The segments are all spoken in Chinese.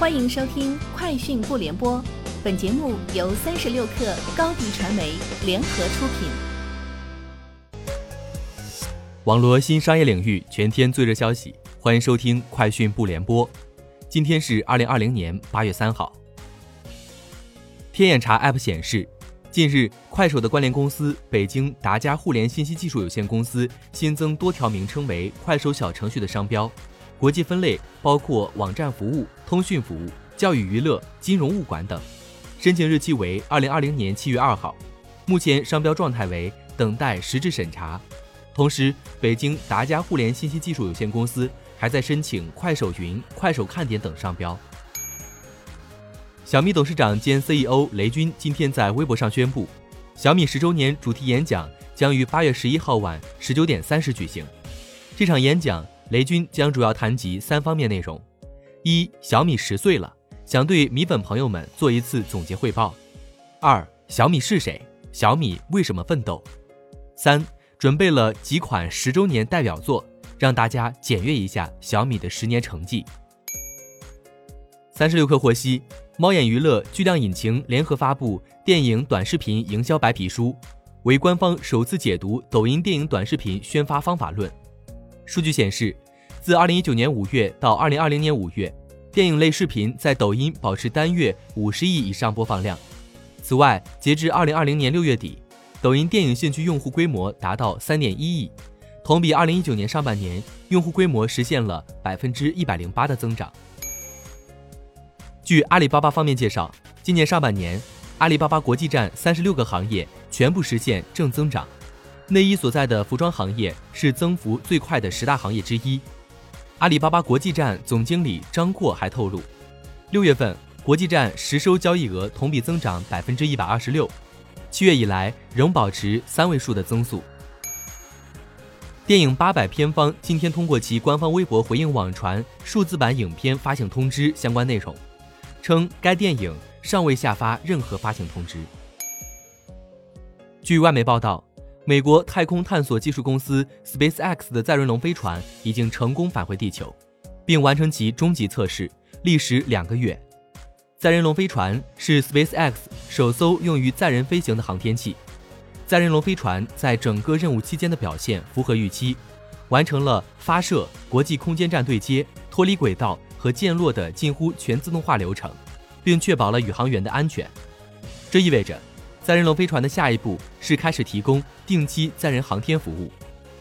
欢迎收听《快讯不联播》，本节目由三十六克高低传媒联合出品。网络新商业领域全天最热消息，欢迎收听《快讯不联播》。今天是二零二零年八月三号。天眼查 App 显示，近日快手的关联公司北京达家互联信息技术有限公司新增多条名称为“快手小程序”的商标。国际分类包括网站服务、通讯服务、教育娱乐、金融物管等，申请日期为二零二零年七月二号。目前商标状态为等待实质审查。同时，北京达家互联信息技术有限公司还在申请快手云、快手看点等商标。小米董事长兼 CEO 雷军今天在微博上宣布，小米十周年主题演讲将于八月十一号晚十九点三十举行。这场演讲。雷军将主要谈及三方面内容：一、小米十岁了，想对米粉朋友们做一次总结汇报；二、小米是谁？小米为什么奋斗？三、准备了几款十周年代表作，让大家检阅一下小米的十年成绩。三十六氪获悉，猫眼娱乐、巨量引擎联合发布电影短视频营销白皮书，为官方首次解读抖音电影短视频宣发方法论。数据显示，自2019年5月到2020年5月，电影类视频在抖音保持单月50亿以上播放量。此外，截至2020年6月底，抖音电影兴趣用户规模达到3.1亿，同比2019年上半年用户规模实现了108%的增长。据阿里巴巴方面介绍，今年上半年，阿里巴巴国际站36个行业全部实现正增长。内衣所在的服装行业是增幅最快的十大行业之一。阿里巴巴国际站总经理张阔还透露，六月份国际站实收交易额同比增长百分之一百二十六，七月以来仍保持三位数的增速。电影《八佰》片方今天通过其官方微博回应网传数字版影片发行通知相关内容，称该电影尚未下发任何发行通知。据外媒报道。美国太空探索技术公司 SpaceX 的载人龙飞船已经成功返回地球，并完成其终极测试，历时两个月。载人龙飞船是 SpaceX 首艘用于载人飞行的航天器。载人龙飞船在整个任务期间的表现符合预期，完成了发射、国际空间站对接、脱离轨道和降落的近乎全自动化流程，并确保了宇航员的安全。这意味着。载人龙飞船的下一步是开始提供定期载人航天服务，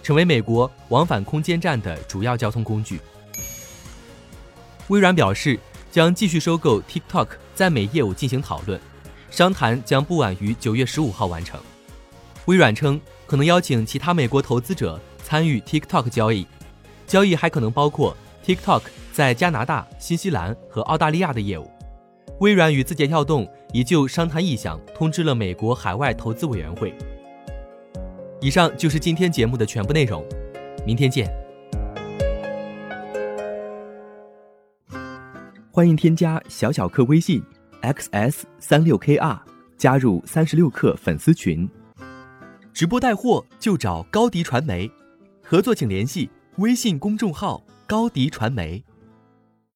成为美国往返空间站的主要交通工具。微软表示将继续收购 TikTok 在美业务进行讨论，商谈将不晚于九月十五号完成。微软称可能邀请其他美国投资者参与 TikTok 交易，交易还可能包括 TikTok 在加拿大、新西兰和澳大利亚的业务。微软与字节跳动已就商谈意向通知了美国海外投资委员会。以上就是今天节目的全部内容，明天见。欢迎添加小小客微信 xs 三六 kr，加入三十六课粉丝群。直播带货就找高迪传媒，合作请联系微信公众号高迪传媒。